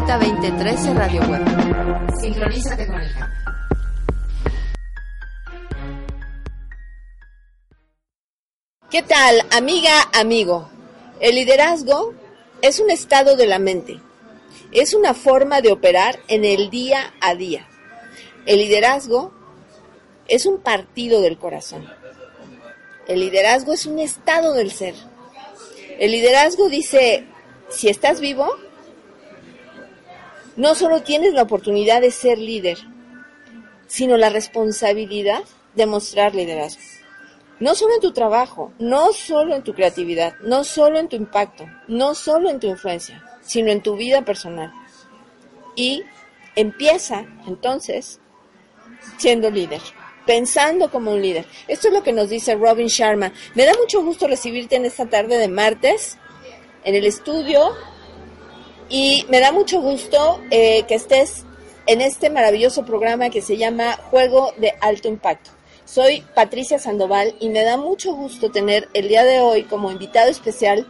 Planeta 2013 Radio Web. Sincronízate con el. ¿Qué tal, amiga, amigo? El liderazgo es un estado de la mente. Es una forma de operar en el día a día. El liderazgo es un partido del corazón. El liderazgo es un estado del ser. El liderazgo dice, si estás vivo, no solo tienes la oportunidad de ser líder, sino la responsabilidad de mostrar liderazgo no solo en tu trabajo, no solo en tu creatividad, no solo en tu impacto, no solo en tu influencia, sino en tu vida personal. Y empieza entonces siendo líder, pensando como un líder. Esto es lo que nos dice Robin Sharma. Me da mucho gusto recibirte en esta tarde de martes en el estudio y me da mucho gusto eh, que estés en este maravilloso programa que se llama Juego de Alto Impacto. Soy Patricia Sandoval y me da mucho gusto tener el día de hoy como invitado especial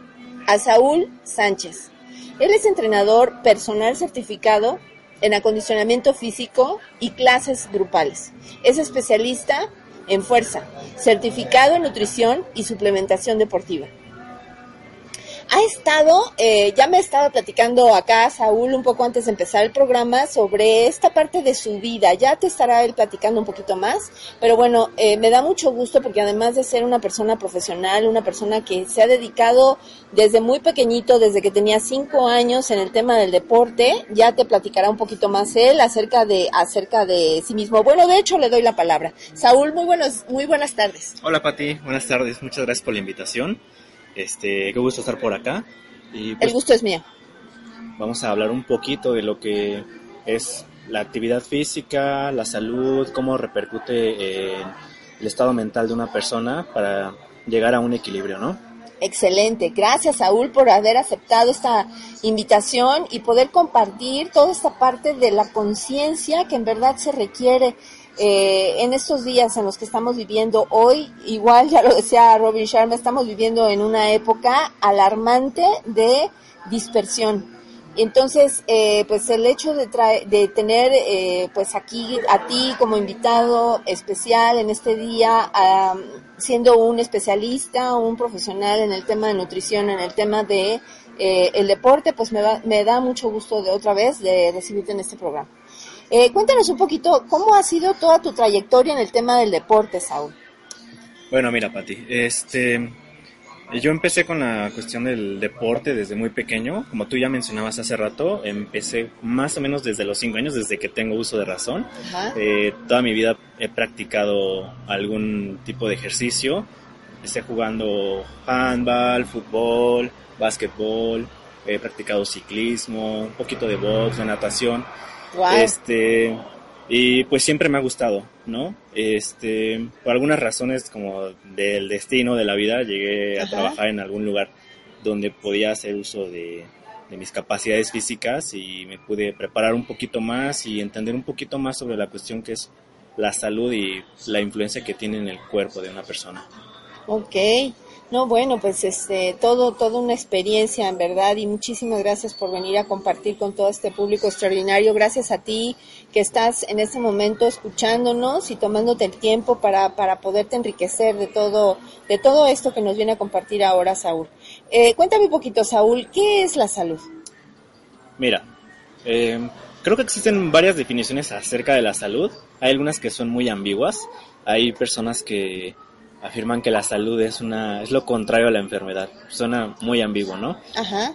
a Saúl Sánchez. Él es entrenador personal certificado en acondicionamiento físico y clases grupales. Es especialista en fuerza, certificado en nutrición y suplementación deportiva ha estado, eh, ya me estaba platicando acá Saúl un poco antes de empezar el programa sobre esta parte de su vida. Ya te estará él platicando un poquito más, pero bueno, eh, me da mucho gusto porque además de ser una persona profesional, una persona que se ha dedicado desde muy pequeñito, desde que tenía cinco años en el tema del deporte, ya te platicará un poquito más él acerca de acerca de sí mismo. Bueno, de hecho le doy la palabra. Saúl, muy buenos, muy buenas tardes. Hola Pati, buenas tardes. Muchas gracias por la invitación. Este, qué gusto estar por acá. Y, pues, el gusto es mío. Vamos a hablar un poquito de lo que es la actividad física, la salud, cómo repercute en el estado mental de una persona para llegar a un equilibrio, ¿no? Excelente. Gracias, Saúl, por haber aceptado esta invitación y poder compartir toda esta parte de la conciencia que en verdad se requiere eh, en estos días en los que estamos viviendo hoy, igual ya lo decía Robin Sharma, estamos viviendo en una época alarmante de dispersión. Entonces, eh, pues el hecho de, de tener eh, pues aquí a ti como invitado especial en este día, siendo un especialista, un profesional en el tema de nutrición, en el tema de el deporte, pues me, me da mucho gusto de otra vez de recibirte en este programa. Eh, cuéntanos un poquito, ¿cómo ha sido toda tu trayectoria en el tema del deporte, Saúl? Bueno, mira, Pati, este, yo empecé con la cuestión del deporte desde muy pequeño. Como tú ya mencionabas hace rato, empecé más o menos desde los 5 años, desde que tengo uso de razón. Eh, toda mi vida he practicado algún tipo de ejercicio. Empecé jugando handball, fútbol, básquetbol, he practicado ciclismo, un poquito de box, de natación. Este, y pues siempre me ha gustado, ¿no? Este, por algunas razones como del destino de la vida, llegué a trabajar en algún lugar donde podía hacer uso de, de mis capacidades físicas y me pude preparar un poquito más y entender un poquito más sobre la cuestión que es la salud y la influencia que tiene en el cuerpo de una persona. Ok, no, bueno, pues este, todo, toda una experiencia en verdad y muchísimas gracias por venir a compartir con todo este público extraordinario. Gracias a ti que estás en este momento escuchándonos y tomándote el tiempo para, para poderte enriquecer de todo, de todo esto que nos viene a compartir ahora Saúl. Eh, cuéntame un poquito, Saúl, ¿qué es la salud? Mira, eh, creo que existen varias definiciones acerca de la salud. Hay algunas que son muy ambiguas. Hay personas que afirman que la salud es una es lo contrario a la enfermedad. Suena muy ambiguo, ¿no?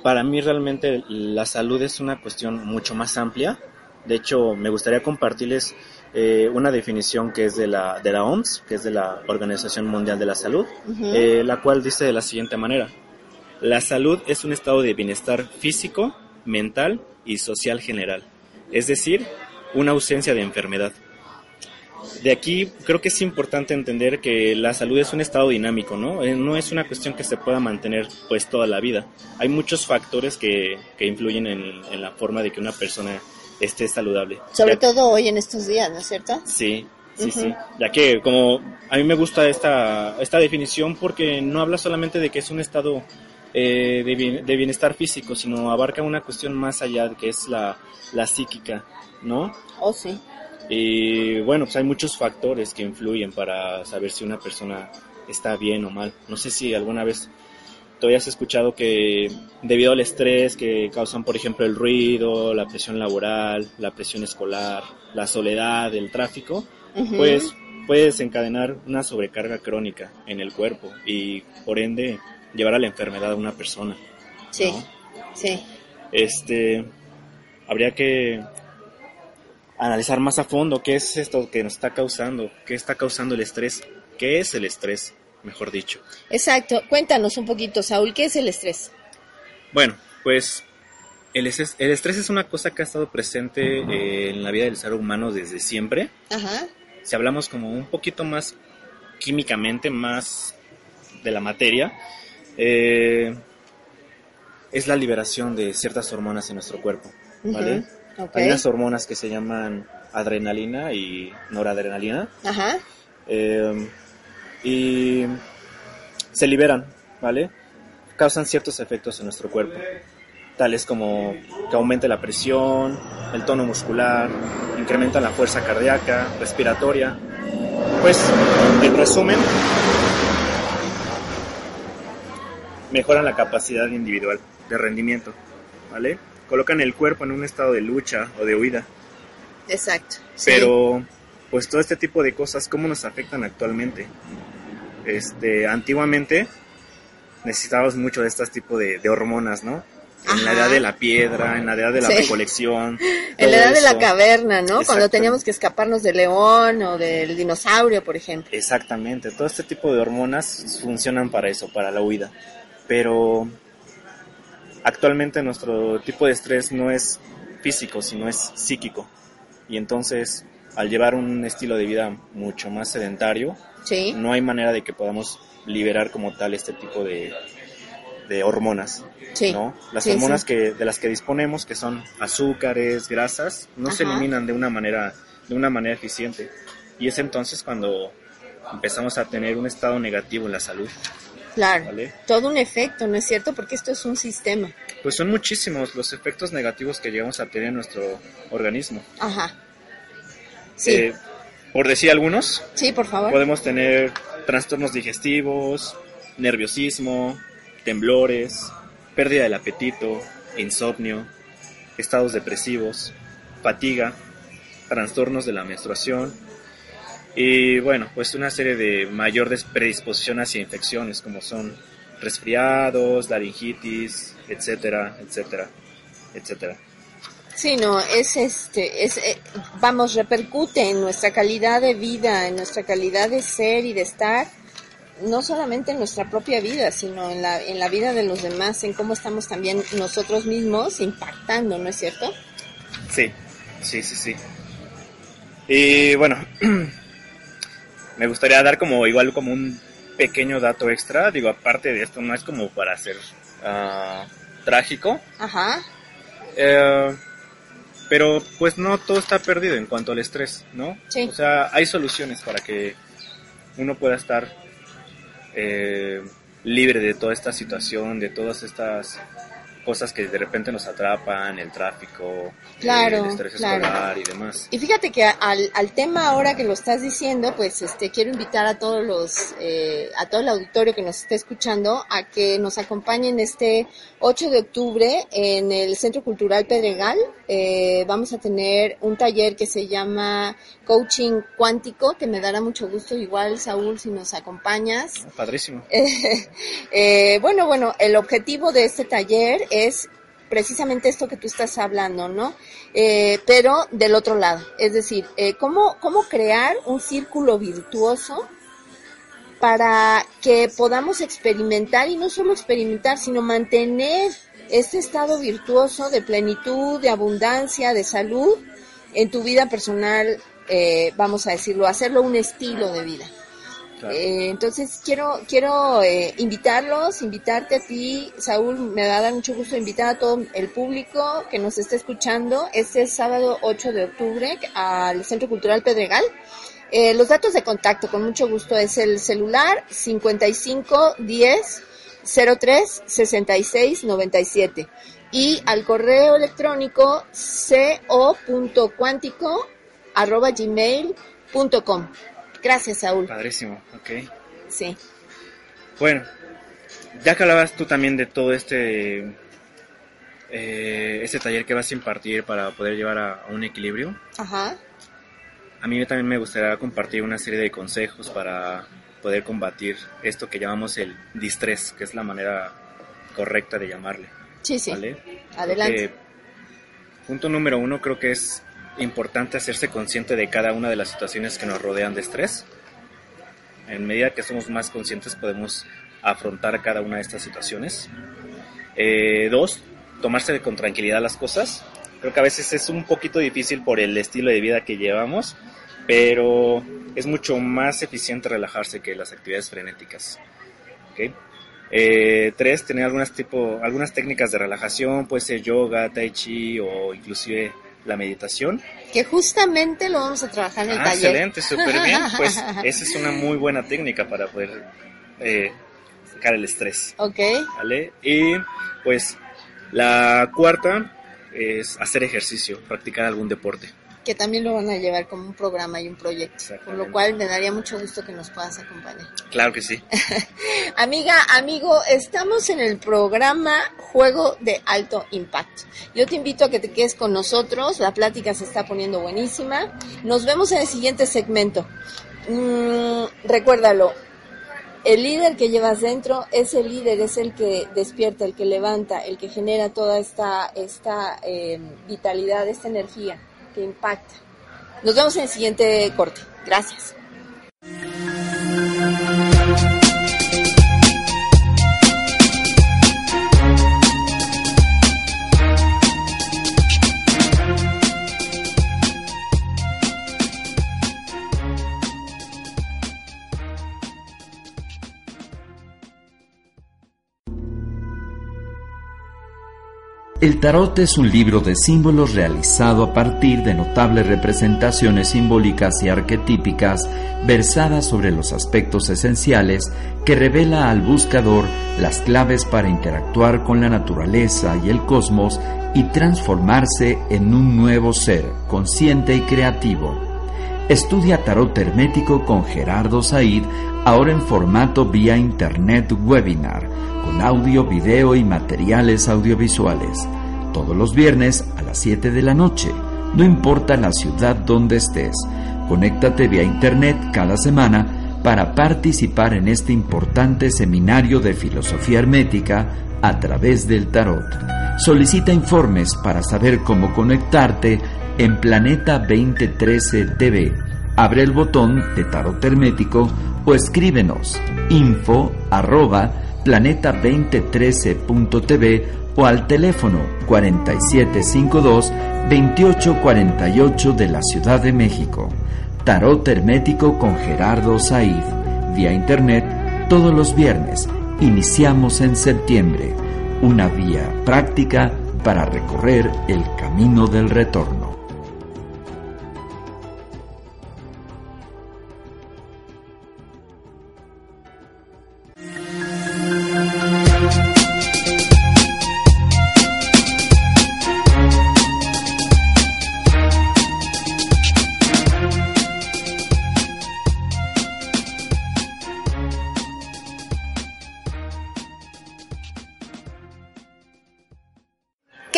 Para mí realmente la salud es una cuestión mucho más amplia. De hecho, me gustaría compartirles eh, una definición que es de la de la OMS, que es de la Organización Mundial de la Salud, eh, la cual dice de la siguiente manera: la salud es un estado de bienestar físico, mental y social general, es decir, una ausencia de enfermedad. De aquí creo que es importante entender que la salud es un estado dinámico, ¿no? Eh, no es una cuestión que se pueda mantener pues toda la vida. Hay muchos factores que, que influyen en, en la forma de que una persona esté saludable. Sobre Ya- todo hoy en estos días, ¿no es cierto? Sí, sí, sí. Ya que como a mí me gusta esta, esta definición porque no habla solamente de que es un estado eh, de, bien- de bienestar físico, sino abarca una cuestión más allá que es la, la psíquica, ¿no? Oh, sí. Y bueno, pues hay muchos factores que influyen para saber si una persona está bien o mal. No sé si alguna vez tú hayas escuchado que debido al estrés que causan, por ejemplo, el ruido, la presión laboral, la presión escolar, la soledad, el tráfico, Ujú. pues puede desencadenar una sobrecarga crónica en el cuerpo y por ende llevar a la enfermedad a una persona. Sí, ¿no? sí. Este, habría que analizar más a fondo qué es esto que nos está causando, qué está causando el estrés, qué es el estrés, mejor dicho. Exacto. Cuéntanos un poquito, Saúl, ¿qué es el estrés? Bueno, pues el estrés, el estrés es una cosa que ha estado presente eh, en la vida del ser humano desde siempre. Ajá. Si hablamos como un poquito más químicamente, más de la materia, eh, es la liberación de ciertas hormonas en nuestro cuerpo, ¿vale? Hay unas hormonas que se llaman adrenalina y noradrenalina Ajá. eh, y se liberan, ¿vale? Causan ciertos efectos en nuestro cuerpo, tales como que aumente la presión, el tono muscular, incrementan la fuerza cardíaca, respiratoria. Pues, en resumen, mejoran la capacidad individual de rendimiento, ¿vale? Colocan el cuerpo en un estado de lucha o de huida. Exacto. sí. Pero, pues todo este tipo de cosas, ¿cómo nos afectan actualmente? Este, antiguamente necesitábamos mucho de este tipo de, de hormonas, ¿no? En la edad de la piedra, en la edad de la Sí. recolección. En la edad de la caverna, ¿no? Cuando teníamos que escaparnos del león o del dinosaurio, por ejemplo. Exactamente, todo este tipo de hormonas funcionan para eso, para la huida. Pero actualmente nuestro tipo de estrés no es físico, sino es psíquico. Y entonces, al llevar un estilo de vida mucho más sedentario, Sí. no hay manera de que podamos liberar como tal este tipo de, de hormonas. Sí. ¿no? Las Sí, hormonas que de las que disponemos, que son azúcares, grasas, no se eliminan de una manera de una manera eficiente. Y es entonces cuando empezamos a tener un estado negativo en la salud, Claro. ¿vale? Todo un efecto, ¿no es cierto? Porque esto es un sistema. Pues son muchísimos los efectos negativos que llegamos a tener en nuestro organismo. Ajá. Sí. Eh, por decir algunos, sí, por favor. podemos tener trastornos digestivos, nerviosismo, temblores, pérdida del apetito, insomnio, estados depresivos, fatiga, trastornos de la menstruación y bueno, pues una serie de mayor predisposición hacia infecciones como son resfriados, laringitis, etcétera, etcétera, etcétera. Sí, no, es este, es, eh, vamos, repercute en nuestra calidad de vida, en nuestra calidad de ser y de estar, no solamente en nuestra propia vida, sino en la, en la vida de los demás, en cómo estamos también nosotros mismos impactando, ¿no es cierto? Sí, sí, sí, sí. Y bueno, me gustaría dar como igual como un pequeño dato extra. Digo, aparte de esto, no es como para ser ah, trágico. Ajá, eh, pero pues no todo está perdido en cuanto al estrés, ¿no? Sí. O sea, hay soluciones para que uno pueda estar eh, libre de toda esta situación, de todas estas cosas que de repente nos atrapan, el tráfico, Claro, el estrés claro. escolar y demás. Y fíjate que al, al tema ahora que lo estás diciendo, pues este quiero invitar a todos los, eh, a todo el auditorio que nos esté escuchando a que nos acompañen este 8 de octubre en el Centro Cultural Pedregal. Eh, vamos a tener un taller que se llama Coaching Cuántico, que me dará mucho gusto igual, Saúl, si nos acompañas. Padrísimo. Eh, bueno, bueno, el objetivo de este taller es precisamente esto que tú estás hablando, ¿no? Eh, pero del otro lado, es decir, eh, ¿cómo, cómo crear un círculo virtuoso para que podamos experimentar y no solo experimentar, sino mantener este estado virtuoso de plenitud, de abundancia, de salud en tu vida personal eh, vamos a decirlo, hacerlo un estilo de vida. Eh, entonces quiero quiero eh, invitarlos, invitarte a ti, Saúl, me va a dar mucho gusto invitar a todo el público que nos esté escuchando este sábado 8 de octubre al Centro Cultural Pedregal. Eh, los datos de contacto, con mucho gusto, es el celular 55 10 03 66 97 y al correo electrónico co.cuántico arroba gmail.com. Gracias, Saúl. Padrísimo, ok. Sí. Bueno, ya que hablabas tú también de todo este, eh, este taller que vas a impartir para poder llevar a, un equilibrio, Ajá. a mí también me gustaría compartir una serie de consejos para poder combatir esto que llamamos el distrés, que es la manera correcta de llamarle. Sí, sí. ¿vale? Adelante. punto número uno, creo que es importante hacerse consciente de cada una de las situaciones que nos rodean de estrés. En medida que somos más conscientes podemos afrontar cada una de estas situaciones. Eh, dos, tomarse con tranquilidad las cosas. Creo que a veces es un poquito difícil por el estilo de vida que llevamos, pero es mucho más eficiente relajarse que las actividades frenéticas. Eh, tres, tener algunas, tipo, algunas técnicas de relajación, puede ser yoga, tai chi o inclusive la meditación. Que justamente lo vamos a trabajar en el ah, taller. Excelente, súper bien. Pues esa es una muy buena técnica para poder eh, sacar el estrés. Ok. ¿Vale? Y pues la cuarta es hacer ejercicio, practicar algún deporte que también lo van a llevar como un programa y un proyecto, por lo cual me daría mucho gusto que nos puedas acompañar. Claro que sí. Amiga, amigo, estamos en el programa Juego de Alto Impacto. Yo te invito a que te quedes con nosotros, la plática se está poniendo buenísima. Nos vemos en el siguiente segmento. Mm, recuérdalo, el líder que llevas dentro es el líder, es el que despierta, el que levanta, el que genera toda esta, esta eh, vitalidad, esta energía impacta. Nos vemos en el siguiente corte. Gracias. El tarot es un libro de símbolos realizado a partir de notables representaciones simbólicas y arquetípicas versadas sobre los aspectos esenciales que revela al buscador las claves para interactuar con la naturaleza y el cosmos y transformarse en un nuevo ser consciente y creativo. Estudia tarot hermético con Gerardo Said, ahora en formato vía internet webinar audio, video y materiales audiovisuales. Todos los viernes a las 7 de la noche, no importa la ciudad donde estés. Conéctate vía internet cada semana para participar en este importante seminario de filosofía hermética a través del tarot. Solicita informes para saber cómo conectarte en Planeta 2013 TV. Abre el botón de tarot hermético o escríbenos info arroba planeta2013.tv o al teléfono 4752-2848 de la Ciudad de México. Tarot Hermético con Gerardo Said. Vía Internet todos los viernes. Iniciamos en septiembre. Una vía práctica para recorrer el camino del retorno.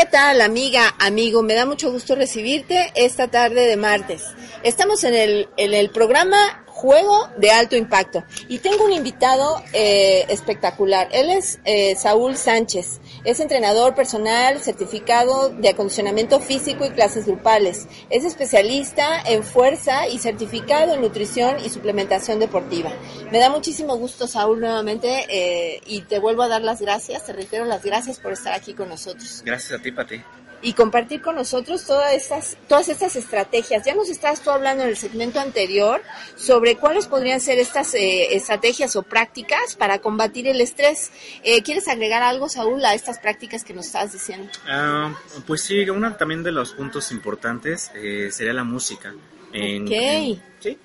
Tal, amiga, amigo? Me da mucho gusto recibirte esta tarde de martes. Estamos en el, en el programa Juego de Alto Impacto y tengo un invitado eh, espectacular. Él es eh, Saúl Sánchez. Es entrenador personal certificado de acondicionamiento físico y clases grupales. Es especialista en fuerza y certificado en nutrición y suplementación deportiva. Me da muchísimo gusto, Saúl, nuevamente eh, y te vuelvo a dar las gracias. Te reitero las gracias por estar aquí con nosotros. Gracias a ti, Pati. Y compartir con nosotros todas estas, todas estas estrategias. Ya nos estabas tú hablando en el segmento anterior sobre cuáles podrían ser estas eh, estrategias o prácticas para combatir el estrés. Eh, ¿Quieres agregar algo, Saúl, a estas prácticas que nos estabas diciendo? Ah, pues sí, uno también de los puntos importantes eh, sería la música. En, Ok. sí,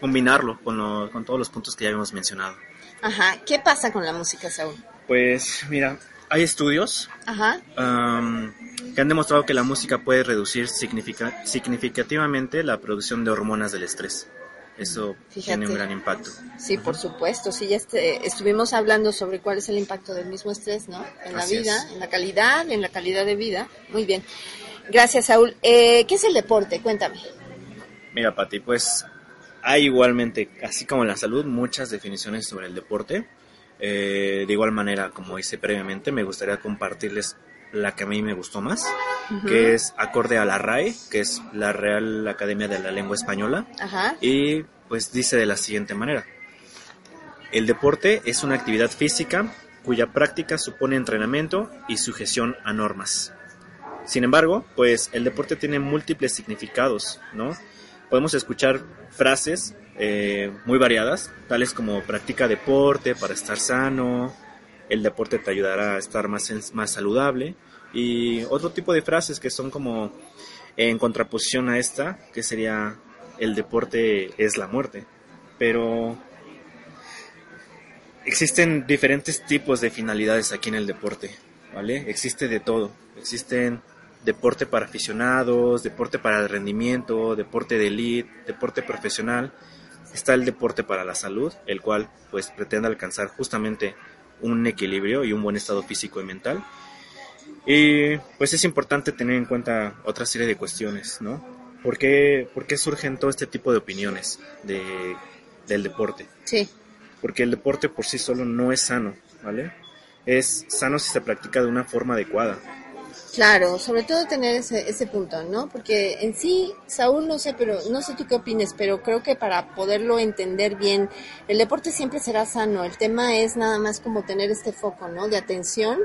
combinarlo con, con todos los puntos que ya habíamos mencionado. Ajá. ¿Qué pasa con la música, Saúl? Pues mira, hay estudios Ajá. am, que han demostrado que la música puede reducir significa- significativamente la producción de hormonas del estrés. Eso Fíjate. tiene un gran impacto. Sí, por supuesto. Sí, ya este- estuvimos hablando sobre cuál es el impacto del mismo estrés, ¿no? En la Así vida, es. en la calidad, en la calidad de vida. Muy bien. Gracias, Saúl. Eh, ¿Qué es el deporte? Cuéntame. Mira, Pati, pues hay igualmente, así como en la salud, muchas definiciones sobre el deporte. Eh, de igual manera, como hice previamente, me gustaría compartirles la que a mí me gustó más, que es acorde a la RAE, que es la Real Academia de la Lengua Española, Ajá. y pues dice de la siguiente manera. El deporte es una actividad física cuya práctica supone entrenamiento y sujeción a normas. Sin embargo, pues el deporte tiene múltiples significados, ¿no? Podemos escuchar frases eh, muy variadas, tales como practica deporte para estar sano, el deporte te ayudará a estar más, más saludable, y otro tipo de frases que son como en contraposición a esta, que sería el deporte es la muerte. Pero existen diferentes tipos de finalidades aquí en el deporte, ¿vale? Existe de todo. Existen deporte para aficionados, deporte para rendimiento, deporte de elite, deporte profesional. Está el deporte para la salud, el cual pues pretende alcanzar justamente un equilibrio y un buen estado físico y mental. Y pues es importante tener en cuenta otra serie de cuestiones, ¿no? ¿Por qué, por qué surgen todo este tipo de opiniones de, del deporte? Sí. porque el deporte por sí solo no es sano, ¿vale? Es sano si se practica de una forma adecuada. Claro, sobre todo tener ese, ese punto, ¿no? Porque en sí, Saúl, no sé, pero no sé tú qué opines, pero creo que para poderlo entender bien, el deporte siempre será sano. El tema es nada más como tener este foco, ¿no? De atención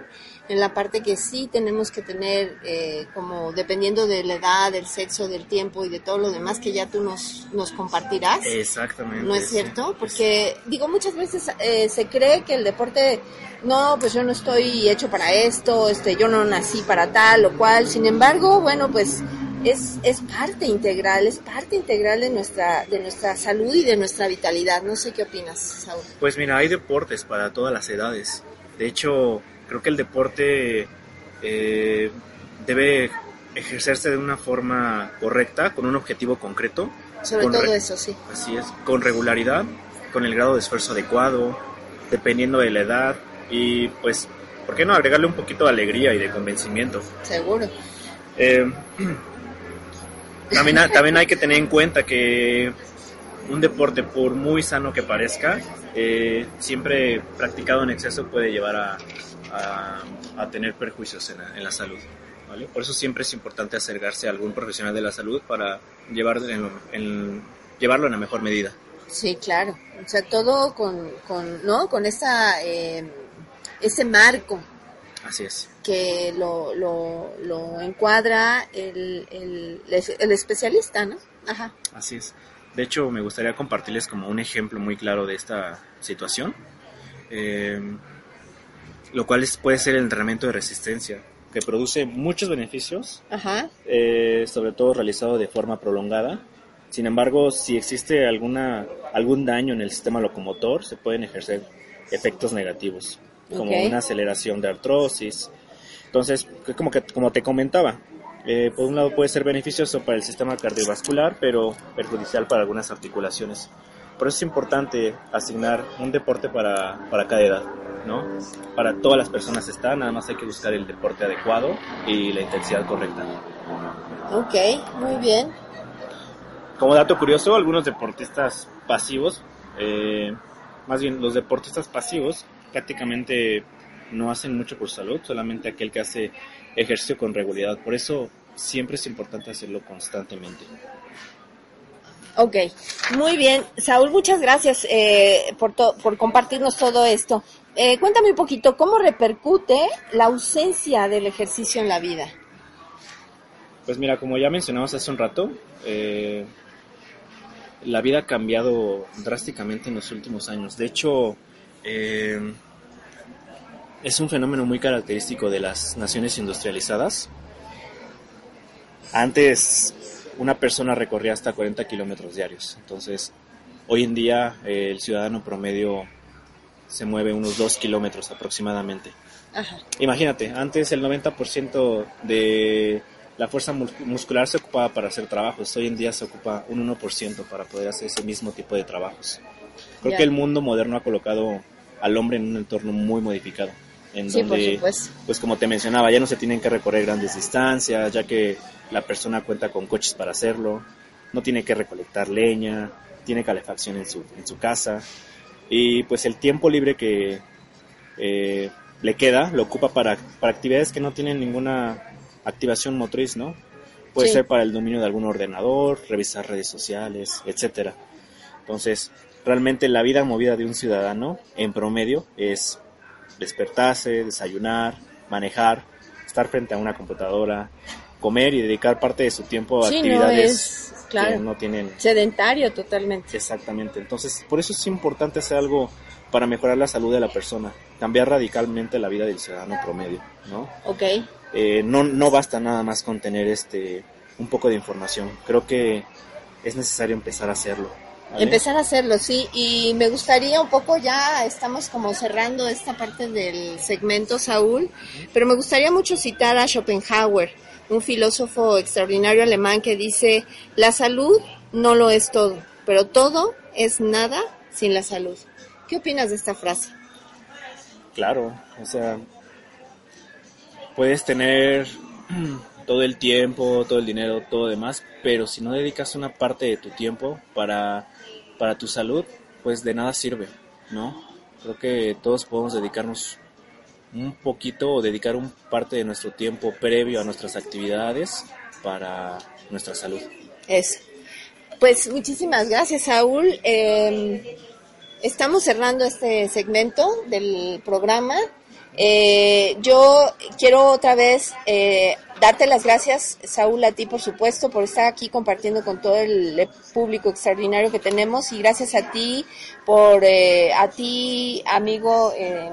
en la parte que sí tenemos que tener, eh, como dependiendo de la edad, del sexo, del tiempo y de todo lo demás que ya tú nos, nos compartirás. Exactamente. ¿No es sí. cierto? Porque, digo, muchas veces eh, se cree que el deporte, no, pues yo no estoy hecho para esto, este, yo no nací para tal o cual. Sin embargo, bueno, pues es, es parte integral, es parte integral de nuestra, de nuestra salud y de nuestra vitalidad. No sé qué opinas, Saúl. Pues mira, hay deportes para todas las edades. De hecho, creo que el deporte eh, debe ejercerse de una forma correcta, con un objetivo concreto. Sobre con todo eso, sí. Así es, con regularidad, con el grado de esfuerzo adecuado, dependiendo de la edad y pues, ¿por qué no agregarle un poquito de alegría y de convencimiento? Seguro. Eh, también, también hay que tener en cuenta que un deporte, por muy sano que parezca, eh, siempre practicado en exceso puede llevar a, a- a tener perjuicios en la, en la salud. ¿vale? Por eso siempre es importante acercarse a algún profesional de la salud para llevar en- en- llevarlo en la mejor medida. Sí, claro. O sea, todo con, con ¿no? Con esa, eh, ese marco Así es. que lo, lo, lo encuadra el, el, el especialista, ¿no? Ajá. Así es. De hecho, me gustaría compartirles como un ejemplo muy claro de esta situación, eh, lo cual es- puede ser el entrenamiento de resistencia, que produce muchos beneficios, Ajá. eh, sobre todo realizado de forma prolongada. Sin embargo, si existe alguna, algún daño en el sistema locomotor, se pueden ejercer efectos negativos, como una aceleración de artrosis. Entonces, como, que, como te comentaba, eh, por un lado puede ser beneficioso para el sistema cardiovascular, pero perjudicial para algunas articulaciones. Por eso es importante asignar un deporte para, para cada edad, ¿no? Para todas las personas está, nada más hay que buscar el deporte adecuado y la intensidad correcta. Ok, muy bien. Como dato curioso, algunos deportistas pasivos, eh, más bien los deportistas pasivos, prácticamente no hacen mucho por salud, solamente aquel que hace ejercicio con regularidad. Por eso siempre es importante hacerlo constantemente. Ok, muy bien. Saúl, muchas gracias eh, por, por compartirnos todo esto. Eh, cuéntame un poquito, ¿cómo repercute la ausencia del ejercicio en la vida? Pues mira, como ya mencionamos hace un rato, eh, la vida ha cambiado drásticamente en los últimos años. De hecho, eh, es un fenómeno muy característico de las naciones industrializadas. Antes una persona recorría hasta 40 kilómetros diarios, entonces hoy en día el ciudadano promedio se mueve unos 2 kilómetros aproximadamente. Ajá. Imagínate, antes el 90% de la fuerza muscular se ocupaba para hacer trabajos, hoy en día se ocupa un 1% para poder hacer ese mismo tipo de trabajos. Creo Ya. que el mundo moderno ha colocado al hombre en un entorno muy modificado, en Sí, donde, pues como te mencionaba, ya no se tienen que recorrer grandes distancias, ya que la persona cuenta con coches para hacerlo, no tiene que recolectar leña, tiene calefacción en su, en su casa, y pues el tiempo libre que eh, le queda lo ocupa para, para actividades que no tienen ninguna activación motriz, ¿no? Puede Sí. ser para el dominio de algún ordenador, revisar redes sociales, etcétera. Entonces, realmente la vida movida de un ciudadano en promedio es despertarse, desayunar, manejar, estar frente a una computadora, comer y dedicar parte de su tiempo a Sí, no actividades es, claro, que no tienen sedentario totalmente. Exactamente. Entonces, por eso es importante hacer algo para mejorar la salud de la persona, cambiar radicalmente la vida del ciudadano promedio, ¿no? Ok. Eh, no, no basta nada más con tener este un poco de información. Creo que es necesario empezar a hacerlo. ¿vale? Empezar a hacerlo, sí. Y me gustaría un poco, ya estamos como cerrando esta parte del segmento, Saúl, pero me gustaría mucho citar a Schopenhauer, un filósofo extraordinario alemán que dice, la salud no lo es todo, pero todo es nada sin la salud. ¿Qué opinas de esta frase? Claro, o sea, puedes tener todo el tiempo, todo el dinero, todo demás, pero si no dedicas una parte de tu tiempo para, para tu salud, pues de nada sirve, ¿no? Creo que todos podemos dedicarnos un poquito o dedicar un parte de nuestro tiempo previo a nuestras actividades para nuestra salud. Eso. Pues muchísimas gracias, Saúl. Eh, estamos cerrando este segmento del programa. Eh, yo quiero otra vez eh, darte las gracias, Saúl, a ti, por supuesto, por estar aquí compartiendo con todo el público extraordinario que tenemos y gracias a ti, por eh, a ti, amigo, eh,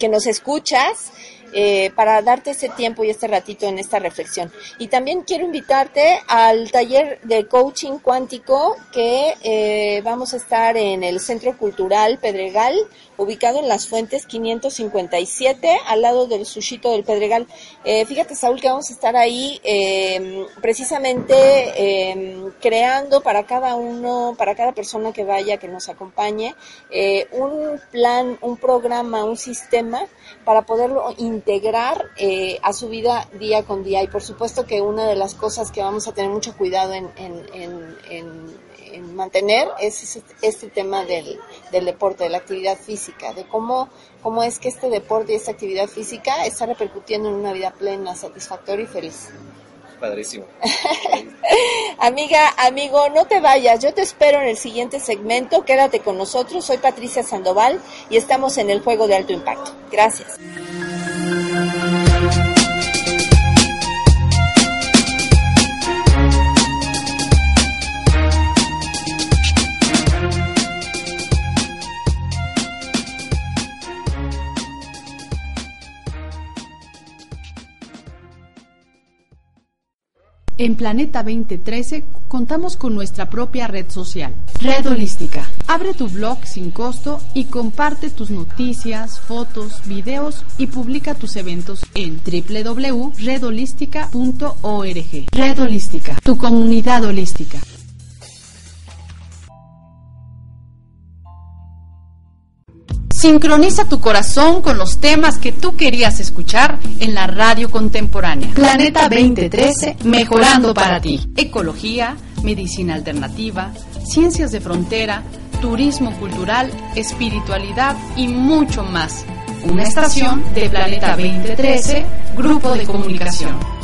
que nos escuchas. Eh, para darte este tiempo y este ratito en esta reflexión. Y también quiero invitarte al taller de coaching cuántico que eh, vamos a estar en el Centro Cultural Pedregal, ubicado en Las Fuentes 557, al lado del Sushito del Pedregal. Eh, fíjate, Saúl, que vamos a estar ahí eh, precisamente eh, creando para cada uno, para cada persona que vaya, que nos acompañe, eh, un plan, un programa, un sistema para poderlo integrar eh, a su vida día con día. Y por supuesto que una de las cosas que vamos a tener mucho cuidado en, en, en, en en mantener es este, este tema del, del, deporte, de la actividad física, de cómo, cómo es que este deporte y esta actividad física está repercutiendo en una vida plena, satisfactoria y feliz. Padrísimo. Amiga, amigo, no te vayas, yo te espero en el siguiente segmento, quédate con nosotros, soy Patricia Sandoval y estamos en el Juego de Alto Impacto. Gracias. En Planeta 2013 contamos con nuestra propia red social, Red Holística. Abre tu blog sin costo y comparte tus noticias, fotos, videos y publica tus eventos en www.redholística.org. Red Holística, tu comunidad holística. Sincroniza tu corazón con los temas que tú querías escuchar en la radio contemporánea. Planeta 2013, mejorando para ti. Ecología, medicina alternativa, ciencias de frontera, turismo cultural, espiritualidad y mucho más. Una estación de Planeta 2013, Grupo de Comunicación.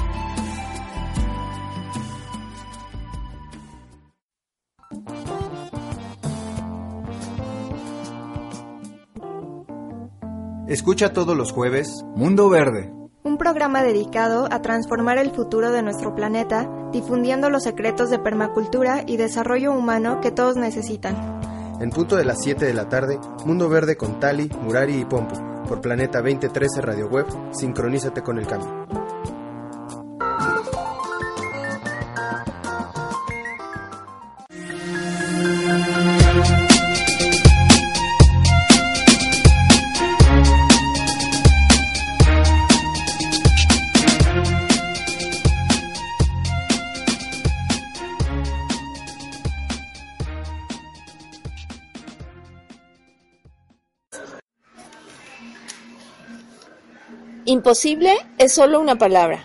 Escucha todos los jueves Mundo Verde. Un programa dedicado a transformar el futuro de nuestro planeta, difundiendo los secretos de permacultura y desarrollo humano que todos necesitan. En punto de las 7 de la tarde, Mundo Verde con Tali, Murari y Pompo, por Planeta 2013 Radio Web, sincronízate con el cambio. Imposible es solo una palabra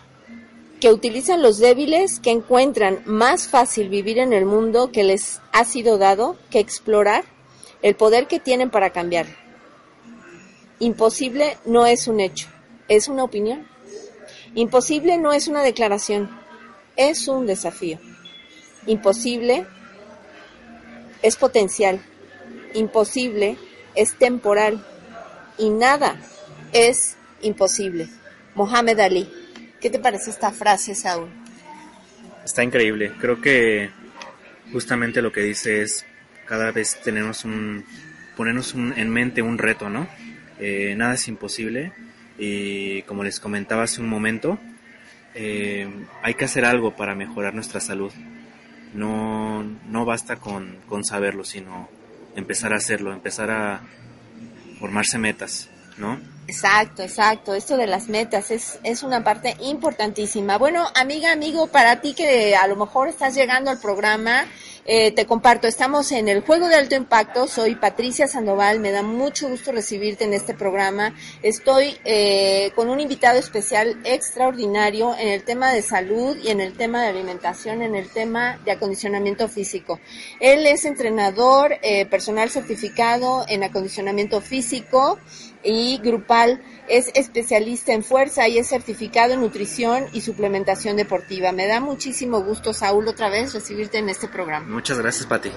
que utilizan los débiles que encuentran más fácil vivir en el mundo que les ha sido dado que explorar el poder que tienen para cambiar. Imposible no es un hecho, es una opinión. Imposible no es una declaración, es un desafío. Imposible es potencial, imposible es temporal y nada es imposible. Mohamed Ali. ¿Qué te parece esta frase, Saúl? Está increíble. Creo que justamente lo que dice es cada vez tenemos un, ponernos en mente un reto, ¿no? Eh, nada es imposible y como les comentaba hace un momento, eh, hay que hacer algo para mejorar nuestra salud. No, no basta con, con saberlo, sino empezar a hacerlo, empezar a formarse metas, ¿no? Exacto, exacto. Esto de las metas es, es una parte importantísima. Bueno, amiga, amigo, para ti que a lo mejor estás llegando al programa, eh, te comparto, estamos en el Juego de Alto Impacto, soy Patricia Sandoval, me da mucho gusto recibirte en este programa. Estoy eh, con un invitado especial extraordinario en el tema de salud y en el tema de alimentación, en el tema de acondicionamiento físico. Él es entrenador eh, personal certificado en acondicionamiento físico y grupal. Es especialista en fuerza y es certificado en nutrición y suplementación deportiva. Me da muchísimo gusto, Saúl, otra vez recibirte en este programa. Muchas gracias, Pati.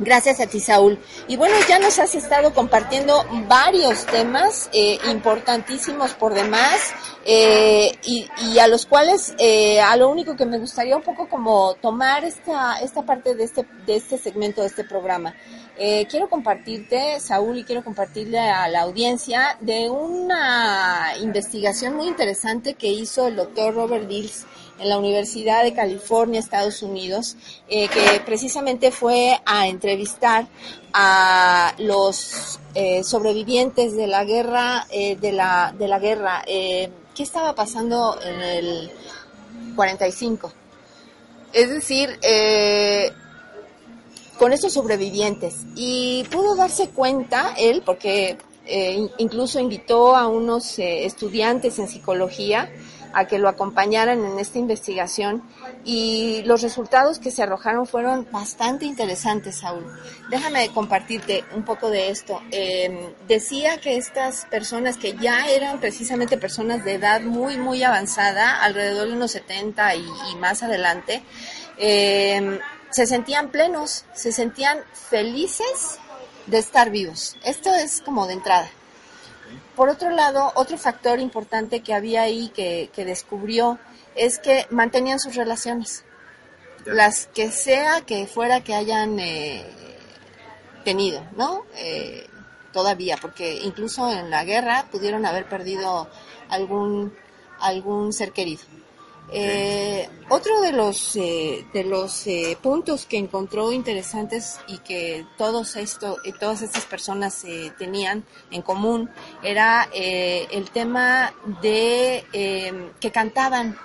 Gracias a ti, Saúl. Y bueno, ya nos has estado compartiendo varios temas eh, importantísimos por demás eh, y, y, a los cuales eh, a lo único que me gustaría un poco como tomar esta, esta parte de este, de este segmento de este programa. Eh, quiero compartirte, Saúl, y quiero compartirle a la audiencia de una investigación muy interesante que hizo el doctor Robert Dills en la Universidad de California, Estados Unidos, eh, que precisamente fue a entrevistar a los eh, sobrevivientes de la guerra, eh, de la de la guerra. Eh, ¿Qué estaba pasando en el 45? Es decir, eh, con estos sobrevivientes y pudo darse cuenta él, porque eh, incluso invitó a unos estudiantes en psicología a que lo acompañaran en esta investigación y los resultados que se arrojaron fueron bastante interesantes, Saúl. Déjame compartirte un poco de esto. Eh, decía que estas personas que ya eran precisamente personas de edad muy, muy avanzada, alrededor de unos 70 y, más adelante, eh, se sentían plenos, se sentían felices de estar vivos. Esto es como de entrada. Por otro lado, otro factor importante que había ahí que, que descubrió es que mantenían sus relaciones. Ya. Las que sea que fuera que hayan eh, tenido, ¿no? Eh, todavía, porque incluso en la guerra pudieron haber perdido algún, algún ser querido. Eh, otro de los eh, de los eh, puntos que encontró interesantes y que todos esto eh, todas estas personas eh, tenían en común era eh, el tema de que cantaban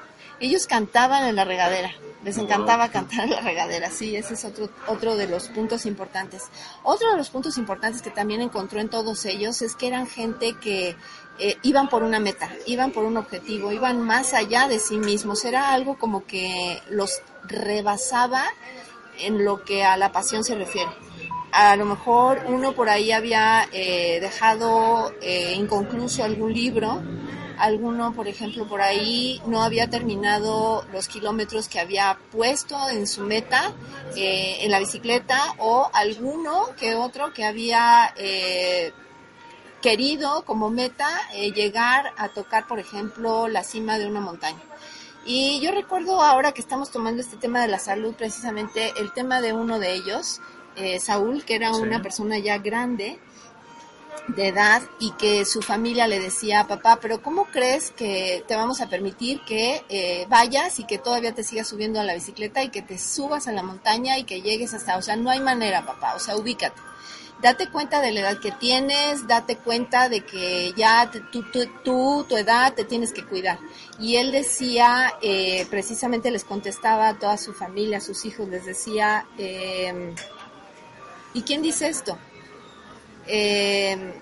ellos cantaban en la regadera les encantaba cantar en la regadera sí ese es otro otro de los puntos importantes otro de los puntos importantes que también encontró en todos ellos es que eran gente que eh, iban por una meta, iban por un objetivo, iban más allá de sí mismos. Era algo como que los rebasaba en lo que a la pasión se refiere. A lo mejor uno por ahí había eh, dejado eh, inconcluso algún libro, alguno, por ejemplo, por ahí no había terminado los kilómetros que había puesto en su meta eh, en la bicicleta o alguno que otro que había querido como meta eh, llegar a tocar, por ejemplo, la cima de una montaña. Y yo recuerdo ahora que estamos tomando este tema de la salud, precisamente el tema de uno de ellos, eh, Saúl, que era una persona ya grande de edad y que su familia le decía, papá, pero ¿cómo crees que te vamos a permitir que eh, vayas y que todavía te sigas subiendo a la bicicleta y que te subas a la montaña y que llegues hasta, o sea, no hay manera, papá, o sea, ubícate date cuenta de la edad que tienes, date cuenta de que ya tú, tu edad te tienes que cuidar. Y él decía, eh, precisamente les contestaba a toda su familia, a sus hijos, les decía, em, ¿y quién dice esto? Em,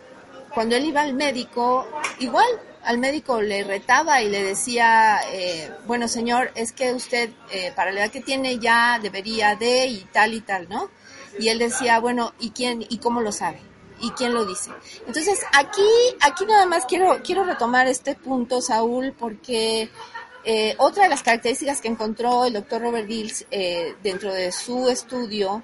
cuando él iba al médico, igual, al médico le retaba y le decía, eh, bueno señor, es que usted eh, para la edad que tiene ya debería de y tal y tal, ¿no? Y él decía, bueno, ¿y quién y cómo lo sabe? ¿Y quién lo dice? Entonces, aquí, aquí nada más quiero, quiero retomar este punto, Saúl, porque eh, otra de las características que encontró el doctor Robert Dills eh, dentro de su estudio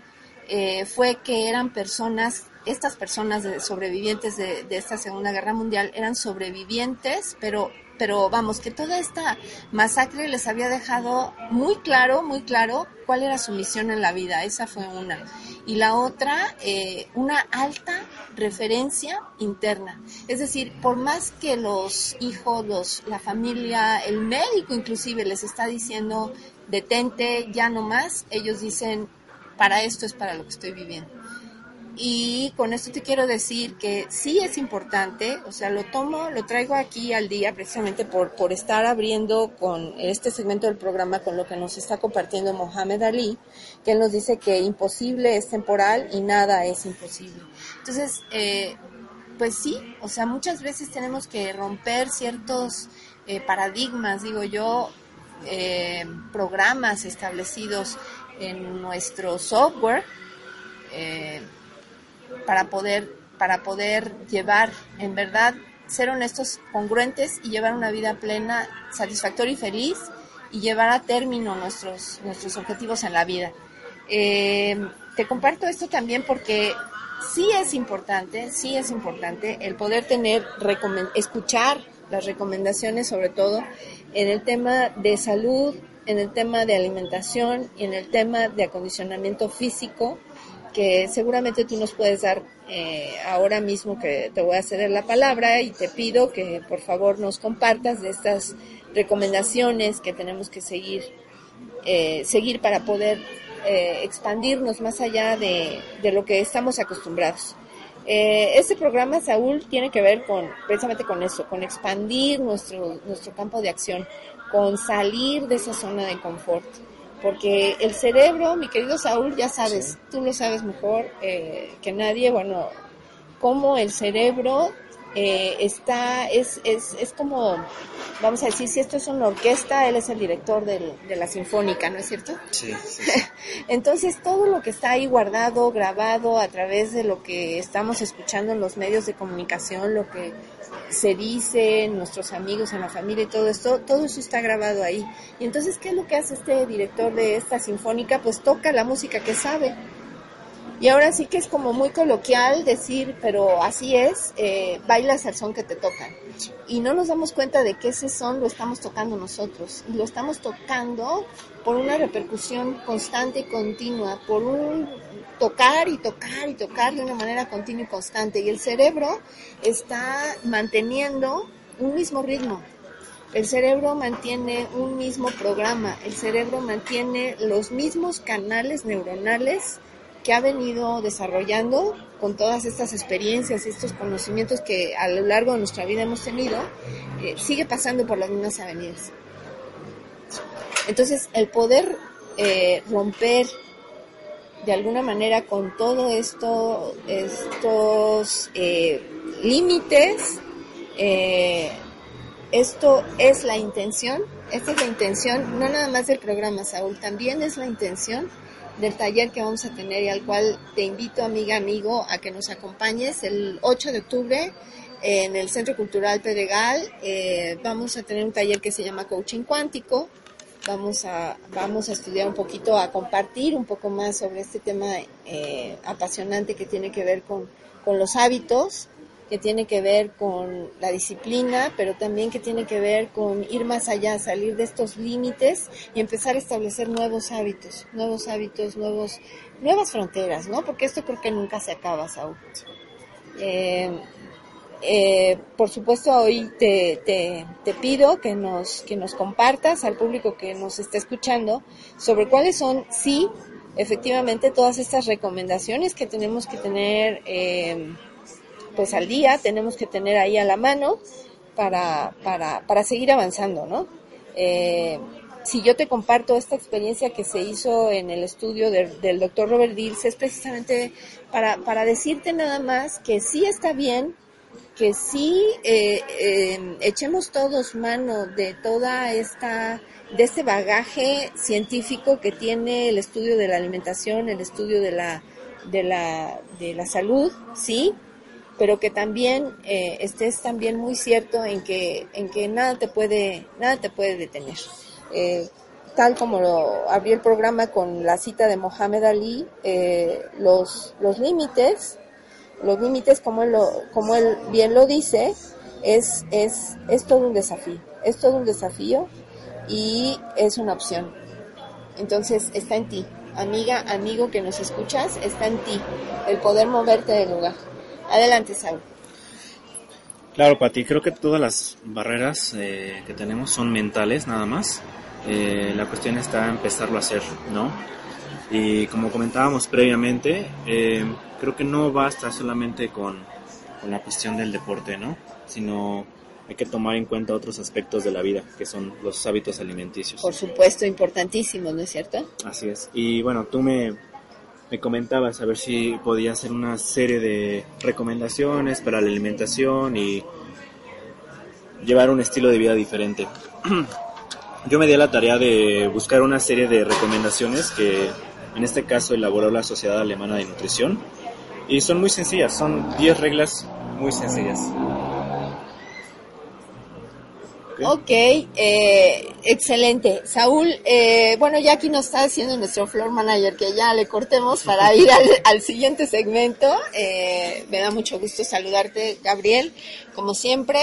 eh, fue que eran personas, estas personas sobrevivientes de, de esta Segunda Guerra Mundial eran sobrevivientes, pero pero vamos, que toda esta masacre les había dejado muy claro, muy claro cuál era su misión en la vida. Esa fue una. Y la otra, eh, una alta referencia interna. Es decir, por más que los hijos, los, la familia, el médico inclusive les está diciendo, detente, ya no más, ellos dicen, para esto es para lo que estoy viviendo. Y con esto te quiero decir que sí es importante, o sea, lo tomo, lo traigo aquí al día precisamente por, por estar abriendo con este segmento del programa con lo que nos está compartiendo Mohamed Ali, que él nos dice que imposible es temporal y nada es imposible. Entonces, eh, pues sí, o sea, muchas veces tenemos que romper ciertos eh, paradigmas, digo yo, eh, programas establecidos en nuestro software para poder, para poder llevar, en verdad, ser honestos, congruentes y llevar una vida plena, satisfactoria y feliz y llevar a término nuestros, nuestros objetivos en la vida. Eh, te comparto esto también porque sí es importante, sí es importante el poder tener, escuchar las recomendaciones sobre todo en el tema de salud, en el tema de alimentación y en el tema de acondicionamiento físico que seguramente tú nos puedes dar eh, ahora mismo que te voy a ceder la palabra y te pido que por favor nos compartas de estas recomendaciones que tenemos que seguir, eh, seguir para poder eh, expandirnos más allá de, de, lo que estamos acostumbrados. este programa, Saúl, tiene que ver con precisamente con eso, con expandir nuestro, nuestro campo de acción, con salir de esa zona de confort porque el cerebro, mi querido Saúl, ya sabes, tú lo sabes mejor eh, que nadie, bueno, cómo el cerebro eh, está, es, es, es como, vamos a decir, si esto es una orquesta, él es el director del, de la sinfónica, ¿no es cierto? Sí, sí. Entonces, todo lo que está ahí guardado, grabado a través de lo que estamos escuchando en los medios de comunicación, lo que se dice, nuestros amigos, en la familia y todo esto, todo eso está grabado ahí. Y entonces, ¿qué es lo que hace este director de esta sinfónica? Pues toca la música que sabe. Y ahora sí que es como muy coloquial decir, pero así es, eh, bailas al son que te tocan. Y no nos damos cuenta de que ese son lo estamos tocando nosotros. Y lo estamos tocando por una repercusión constante y continua, por un tocar y tocar y tocar de una manera continua y constante. Y el cerebro está manteniendo un mismo ritmo. El cerebro mantiene un mismo programa, el cerebro mantiene los mismos canales neuronales que ha venido desarrollando con todas estas experiencias y estos conocimientos que a lo largo de nuestra vida hemos tenido, eh, sigue pasando por las mismas avenidas. Entonces, el poder eh, romper de alguna manera con todo esto, estos eh, límites, eh, esto es la intención, esta es la intención, no nada más del programa, Saúl, también es la intención del taller que vamos a tener y al cual te invito, amiga, amigo, a que nos acompañes el 8 de octubre en el Centro Cultural Pedregal. Eh, vamos a tener un taller que se llama Coaching Cuántico, vamos a, vamos a estudiar un poquito, a compartir un poco más sobre este tema eh, apasionante que tiene que ver con, con los hábitos que tiene que ver con la disciplina, pero también que tiene que ver con ir más allá, salir de estos límites y empezar a establecer nuevos hábitos, nuevos hábitos, nuevos, nuevas fronteras, ¿no? Porque esto creo que nunca se acaba, Saúl. Eh, eh, por supuesto, hoy te, te, te, pido que nos, que nos compartas al público que nos está escuchando sobre cuáles son, sí, efectivamente, todas estas recomendaciones que tenemos que tener eh, pues al día, tenemos que tener ahí a la mano para, para, para seguir avanzando, ¿no? Eh, si yo te comparto esta experiencia que se hizo en el estudio del doctor Robert Dills, es precisamente para, para decirte nada más que sí está bien que sí eh, eh, echemos todos mano de toda esta de este bagaje científico que tiene el estudio de la alimentación, el estudio de la de la de la salud, sí, pero que también eh, estés también muy cierto en que en que nada te puede nada te puede detener. Eh, tal como lo abrí el programa con la cita de Mohamed Ali eh, los los límites los límites como él como él bien lo dice es es es todo un desafío es todo un desafío y es una opción. Entonces está en ti amiga amigo que nos escuchas está en ti el poder moverte del lugar Adelante, Saúl. Claro, Pati, creo que todas las barreras eh, que tenemos son mentales nada más. Eh, la cuestión está empezarlo a hacer, ¿no? Y como comentábamos previamente, eh, creo que no basta solamente con, con la cuestión del deporte, ¿no? Sino hay que tomar en cuenta otros aspectos de la vida, que son los hábitos alimenticios. Por supuesto, importantísimos, ¿no es cierto? Así es. Y bueno, tú me, me comentabas a ver si podía hacer una serie de recomendaciones para la alimentación y llevar un estilo de vida diferente. Yo me di a la tarea de buscar una serie de recomendaciones que en este caso elaboró la Sociedad Alemana de Nutrición y son muy sencillas, son 10 reglas muy sencillas. Ok, eh, excelente. Saúl, eh, bueno, ya aquí nos está haciendo nuestro floor manager que ya le cortemos para ir al, al siguiente segmento. Eh, me da mucho gusto saludarte, Gabriel, como siempre.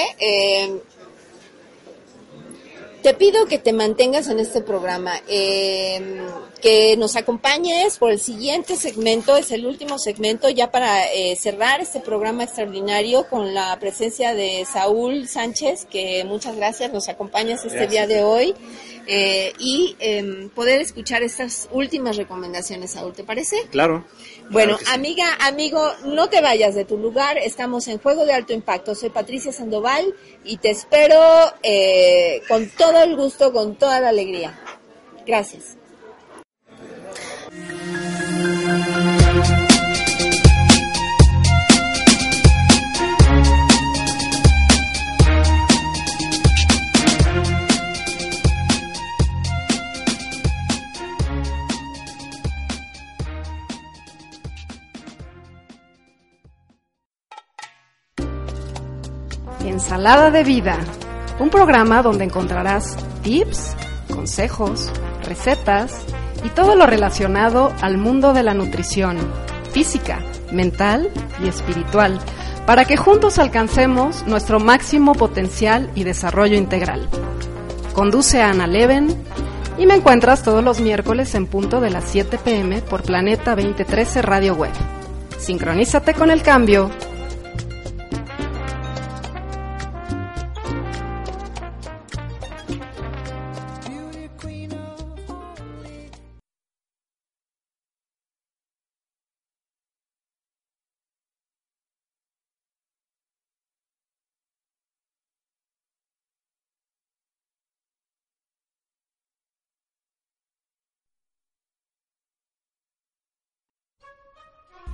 Te pido que te mantengas en este programa, eh, que nos acompañes por el siguiente segmento, es el último segmento ya para eh, cerrar este programa extraordinario con la presencia de Saúl Sánchez, que muchas gracias, nos acompañas este Gracias. día de hoy, eh, y em, poder escuchar estas últimas recomendaciones, Saúl, ¿te parece? Claro. Bueno, Claro que sí. amiga, amigo, no te vayas de tu lugar. Estamos en Juego de Alto Impacto. Soy Patricia Sandoval y te espero eh, con todo el gusto, con toda la alegría. Gracias. Ensalada de Vida, un programa donde encontrarás tips, consejos, recetas y todo lo relacionado al mundo de la nutrición, física, mental y espiritual, para que juntos alcancemos nuestro máximo potencial y desarrollo integral. Conduce a Ana Leven y me encuentras todos los miércoles en punto de las 7 pm por Planeta 2013 Radio Web. Sincronízate con el cambio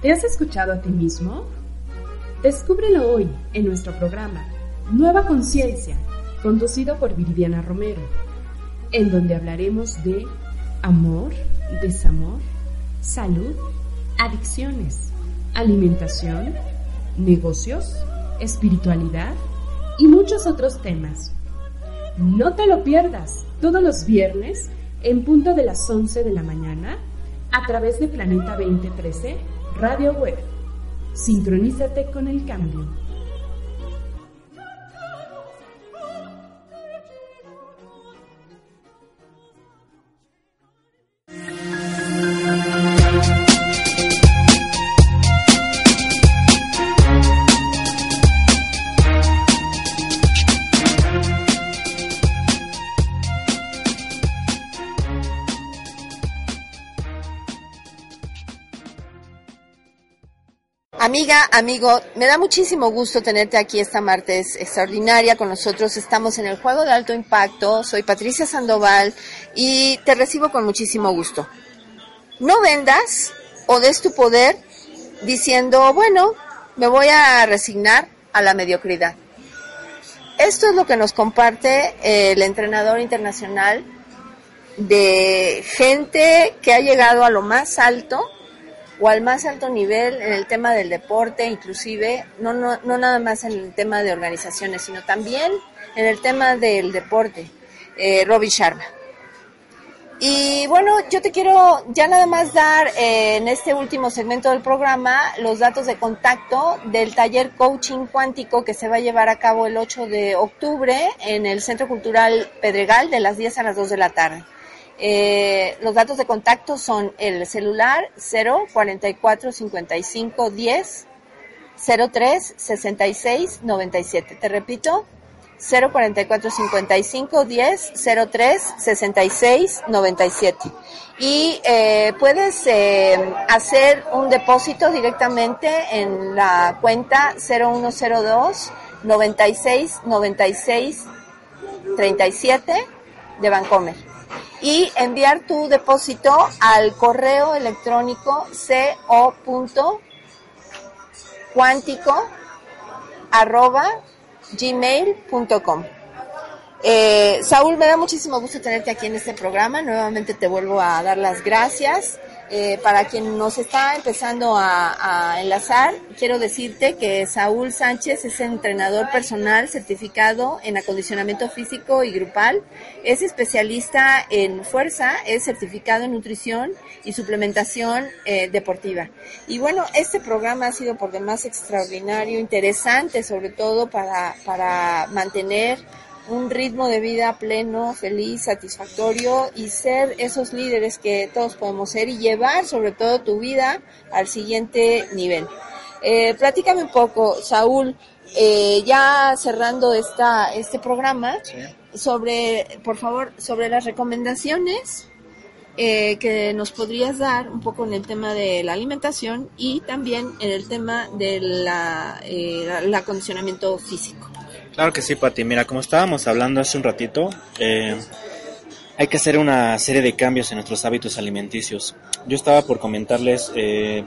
¿Te has escuchado a ti mismo? Descúbrelo hoy en nuestro programa Nueva Conciencia, conducido por Viridiana Romero, en donde hablaremos de amor, desamor, salud, adicciones, alimentación, negocios, espiritualidad y muchos otros temas. No te lo pierdas todos los viernes en punto de las 11 de la mañana a través de Planeta 2013 Radio Web. Sincronízate con el cambio. Amiga, amigo, me da muchísimo gusto tenerte aquí esta martes extraordinaria con nosotros. Estamos en el Juego de Alto Impacto. Soy Patricia Sandoval y te recibo con muchísimo gusto. No vendas o des tu poder diciendo, bueno, me voy a resignar a la mediocridad. Esto es lo que nos comparte el entrenador internacional de gente que ha llegado a lo más alto o al más alto nivel en el tema del deporte, inclusive, no, no, no nada más en el tema de organizaciones, sino también en el tema del deporte, eh, Sharma. Y bueno, yo te quiero ya nada más dar eh, en este último segmento del programa los datos de contacto del taller Coaching Cuántico que se va a llevar a cabo el 8 de octubre en el Centro Cultural Pedregal de las 10 a las 2 de la tarde. Eh, los datos de contacto son el celular 0 44 55 10 03 66 97. Te repito, 0 44 55 10 03 66 97. Y eh, puedes eh, hacer un depósito directamente en la cuenta 0102 96 96 37 de Bancomer y enviar tu depósito al correo electrónico co.cuántico arroba gmail.com. Eh, Saúl, me da muchísimo gusto tenerte aquí en este programa. Nuevamente te vuelvo a dar las gracias. Eh, para quien nos está empezando a, enlazar, quiero decirte que Saúl Sánchez es entrenador personal certificado en acondicionamiento físico y grupal, es especialista en fuerza, es certificado en nutrición y suplementación eh, deportiva. Y bueno, este programa ha sido por demás extraordinario, interesante sobre todo para, para mantener un ritmo de vida pleno, feliz, satisfactorio y ser esos líderes que todos podemos ser y llevar sobre todo tu vida al siguiente nivel. Eh, platícame un poco, Saúl, eh, ya cerrando esta, este programa, sobre, por favor, sobre las recomendaciones eh, que nos podrías dar un poco en el tema de la alimentación y también en el tema del eh, acondicionamiento físico. Claro que sí, Pati. Mira, como estábamos hablando hace un ratito, eh, hay que hacer una serie de cambios en nuestros hábitos alimenticios. Yo estaba por comentarles 10 eh,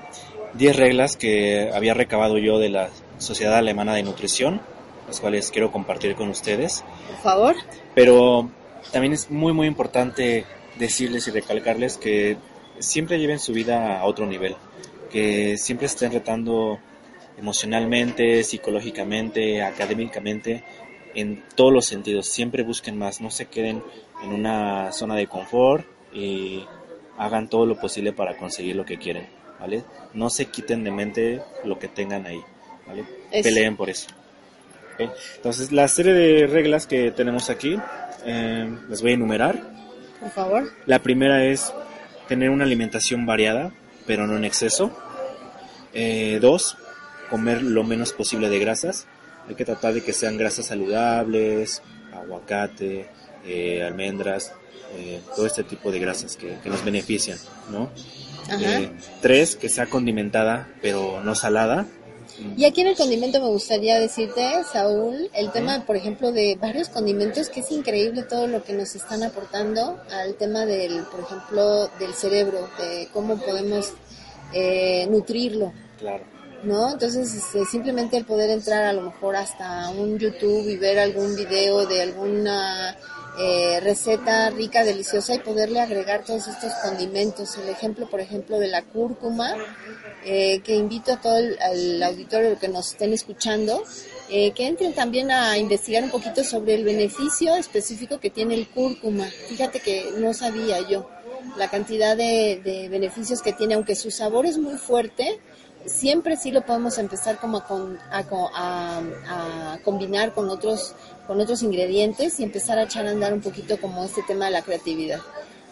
reglas que había recabado yo de la Sociedad Alemana de Nutrición, las cuales quiero compartir con ustedes. Por favor. Pero también es muy, muy importante decirles y recalcarles que siempre lleven su vida a otro nivel, que siempre estén retando emocionalmente, psicológicamente, académicamente, en todos los sentidos. Siempre busquen más, no se queden en una zona de confort y hagan todo lo posible para conseguir lo que quieren, ¿vale? No se quiten de mente lo que tengan ahí, ¿vale? Peleen por eso. Entonces, la serie de reglas que tenemos aquí, eh, las voy a enumerar. Por favor. La primera es tener una alimentación variada, pero no en exceso. Eh, dos, comer lo menos posible de grasas. Hay que tratar de que sean grasas saludables, aguacate, eh, almendras, eh, todo este tipo de grasas que, nos benefician, ¿no? Eh, tres, que sea condimentada, pero no salada. Y aquí en el condimento me gustaría decirte, Saúl, el tema, por ejemplo, de varios condimentos, que es increíble todo lo que nos están aportando al tema del, por ejemplo, del cerebro, de cómo podemos nutrirlo. Claro. ¿No? Entonces, este, simplemente el poder entrar a lo mejor hasta un YouTube y ver algún video de alguna eh, receta rica, deliciosa y poderle agregar todos estos condimentos. El ejemplo, por ejemplo, de la cúrcuma, eh, que invito a todo el auditorio que nos estén escuchando, eh, que entren también a investigar un poquito sobre el beneficio específico que tiene el cúrcuma. Fíjate que no sabía yo la cantidad de, de beneficios que tiene, aunque su sabor es muy fuerte, siempre sí lo podemos empezar como a, a, combinar con otros, con otros ingredientes y empezar a echar a andar un poquito como este tema de la creatividad.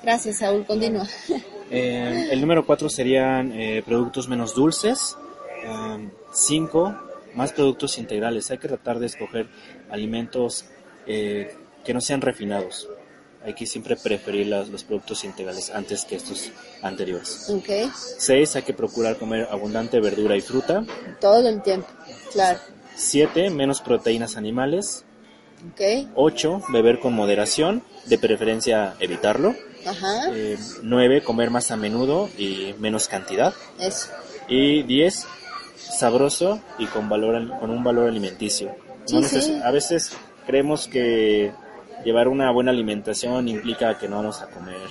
Gracias, Saúl. Continúa. Eh, el número cuatro serían eh, productos menos dulces. Eh, cinco, más productos integrales. Hay que tratar de escoger alimentos que no sean refinados. Hay que siempre preferir los productos integrales antes que estos anteriores. Ok, 6. Hay que procurar comer abundante verdura y fruta. todo el tiempo, claro. 7. Menos proteínas animales. Ok, 8. Beber con moderación, de preferencia evitarlo. ajá, 9. Comer más a menudo y menos cantidad. eso. Y 10. Sabroso y con, valor, al- con un valor alimenticio. Sí, No sí. A veces creemos que llevar una buena alimentación implica que no vamos a comer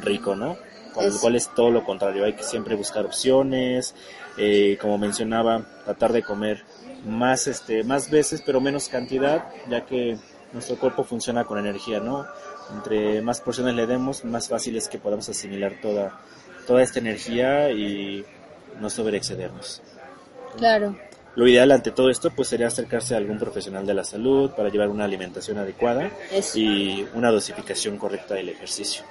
rico, ¿no? Con lo cual es todo lo contrario. Hay que siempre buscar opciones, eh, como mencionaba, tratar de comer más, este, más veces, pero menos cantidad, ya que nuestro cuerpo funciona con energía, ¿no? Entre más porciones le demos, más fácil es que podamos asimilar toda, toda esta energía y no sobreexcedernos. Claro, Lo ideal ante todo esto pues sería acercarse a algún profesional de la salud para llevar una alimentación adecuada Eso. y una dosificación correcta del ejercicio.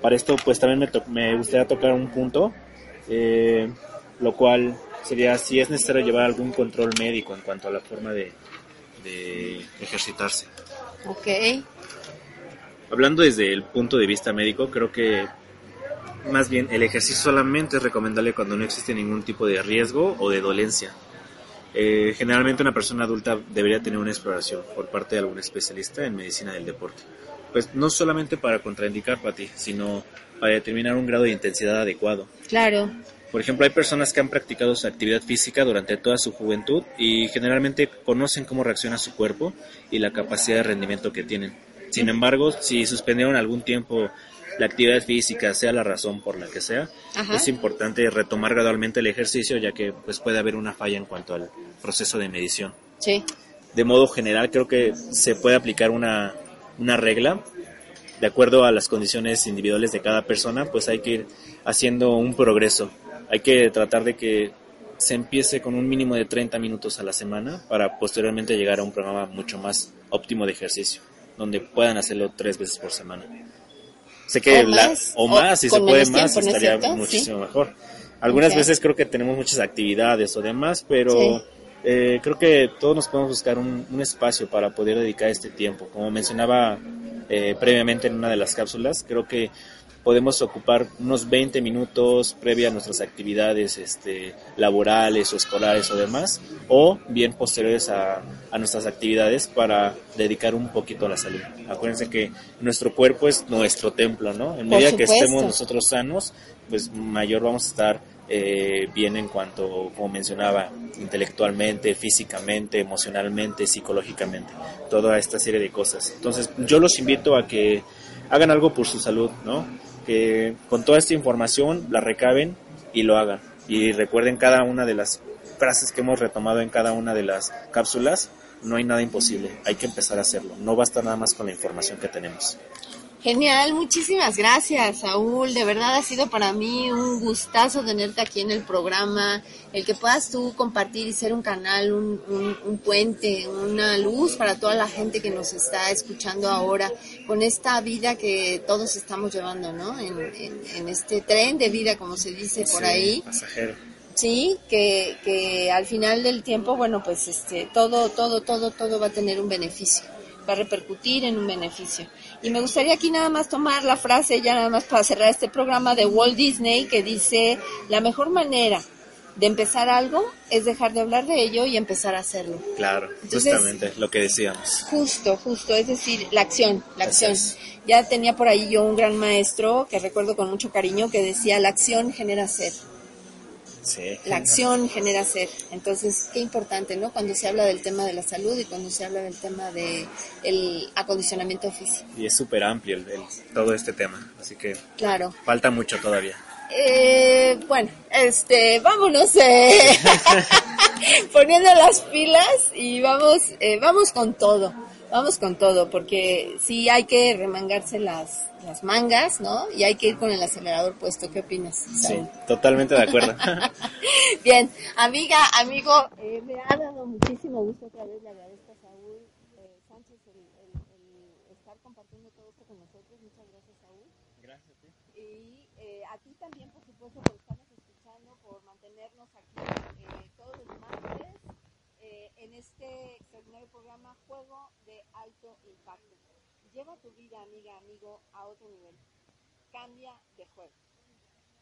Para esto pues también me, to- me gustaría tocar un punto, eh, lo cual sería si es necesario llevar algún control médico en cuanto a la forma de, de ejercitarse. ok, Hablando desde el punto de vista médico, creo que más bien el ejercicio solamente es recomendable cuando no existe ningún tipo de riesgo o de dolencia. Eh, generalmente una persona adulta debería tener una exploración por parte de algún especialista en medicina del deporte. Pues no solamente para contraindicar, Pati, sino para determinar un grado de intensidad adecuado. claro, Por ejemplo, hay personas que han practicado su actividad física durante toda su juventud y generalmente conocen cómo reacciona su cuerpo y la capacidad de rendimiento que tienen. Sin embargo, si suspendieron algún tiempo la actividad física, sea la razón por la que sea, Ajá. es importante retomar gradualmente el ejercicio ya que pues puede haber una falla en cuanto al proceso de medición. sí, De modo general, creo que se puede aplicar una, una regla de acuerdo a las condiciones individuales de cada persona, pues hay que ir haciendo un progreso. Hay que tratar de que se empiece con un mínimo de 30 minutos a la semana para posteriormente llegar a un programa mucho más óptimo de ejercicio, donde puedan hacerlo tres veces por semana. Sé que O la- más, o más, si se puede más, tiempo, ¿no es estaría muchísimo mejor. Algunas veces creo que tenemos muchas actividades o demás, pero Sí. eh, creo que todos nos podemos buscar un, un espacio para poder dedicar este tiempo. Como mencionaba eh, previamente en una de las cápsulas, creo que podemos ocupar unos 20 minutos previa a nuestras actividades este, laborales o escolares o demás, o bien posteriores a, a nuestras actividades para dedicar un poquito a la salud. Acuérdense que nuestro cuerpo es nuestro templo, ¿no? En medida que estemos nosotros sanos, pues mayor vamos a estar eh, bien en cuanto, como mencionaba, intelectualmente, físicamente, emocionalmente, psicológicamente, toda esta serie de cosas. Entonces, yo los invito a que hagan algo por su salud, ¿no? Que con toda esta información la recaben y lo hagan. Y recuerden cada una de las frases que hemos retomado en cada una de las cápsulas, no hay nada imposible, hay que empezar a hacerlo, no basta nada más con la información que tenemos. Genial, muchísimas gracias, Saúl. De verdad ha sido para mí un gustazo tenerte aquí en el programa, el que puedas tú compartir y ser un canal, un, un- un puente, una luz para toda la gente que nos está escuchando ahora, con esta vida que todos estamos llevando, ¿no? En, en- en este tren de vida, como se dice por Sí, ahí. Pasajero. Sí, que, que al final del tiempo, bueno, pues este, todo, todo, todo, todo va a tener un beneficio, va a repercutir en un beneficio. Y me gustaría aquí nada más tomar la frase, ya nada más para cerrar este programa de Walt Disney, que dice, la mejor manera de empezar algo es dejar de hablar de ello y empezar a hacerlo. Claro, Entonces- justamente lo que decíamos. Justo, justo, es decir, la acción, la acción. Ya tenía por ahí yo un gran maestro que recuerdo con mucho cariño que decía, la acción genera ser. Sí. La acción genera ser. Entonces, qué importante, ¿no? Cuando se habla del tema de la salud y cuando se habla del tema de el acondicionamiento físico. Y es súper amplio el- el- todo este tema, así que Claro. falta mucho todavía. Eh, bueno, este, vámonos eh, poniendo las pilas y vamos, eh, vamos con todo, vamos con todo, porque sí hay que remangarse las, las mangas, ¿no? Y hay que ir con el acelerador puesto. ¿Qué opinas? Sí, totalmente de acuerdo. Bien, amiga, amigo, eh, me ha dado muchísimo gusto otra vez, le agradezco a Saúl eh, Sánchez el, el- el estar compartiendo todo esto con nosotros. Muchas gracias, Saúl. Gracias. Y eh, a ti también, por supuesto, por estarnos escuchando, por mantenernos aquí eh, todos los martes eh, en este extraordinario programa Juego de Alto Impacto. lleva tu vida, amiga, amigo, a otro nivel. Cambia de juego.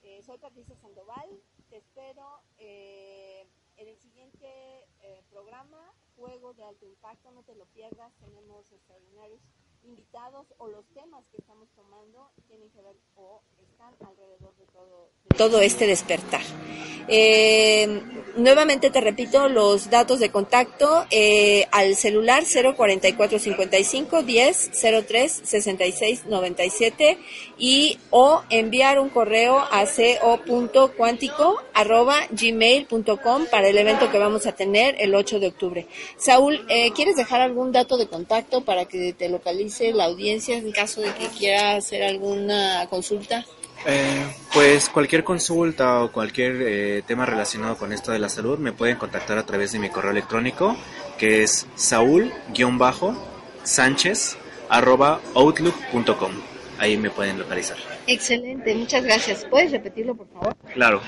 Eh, soy Patricia Sandoval, te espero eh, en el siguiente eh, programa, Juego de Alto Impacto, no te lo pierdas, tenemos extraordinarios invitados o los temas que estamos tomando tienen que ver o están alrededor de todo, de todo este despertar. Eh, nuevamente te repito los datos de contacto eh, al celular 04455 10 03 66 97 y o enviar un correo a co.cuántico arroba para el evento que vamos a tener el 8 de octubre. Saúl, eh, ¿quieres dejar algún dato de contacto para que te la audiencia en caso de que quiera hacer alguna consulta? Eh, pues cualquier consulta o cualquier eh, tema relacionado con esto de la salud me pueden contactar a través de mi correo electrónico que es saúl-sánchez@outlook.com. Ahí me pueden localizar. Excelente, muchas gracias. ¿Puedes repetirlo, por favor? Claro.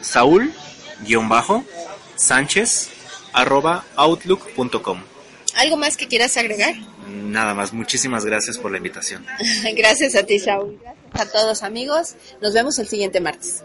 saúl-sánchez@outlook.com. ¿Algo más que quieras agregar? Nada más, muchísimas gracias por la invitación. gracias a ti, Saúl. Gracias a todos amigos. Nos vemos el siguiente martes.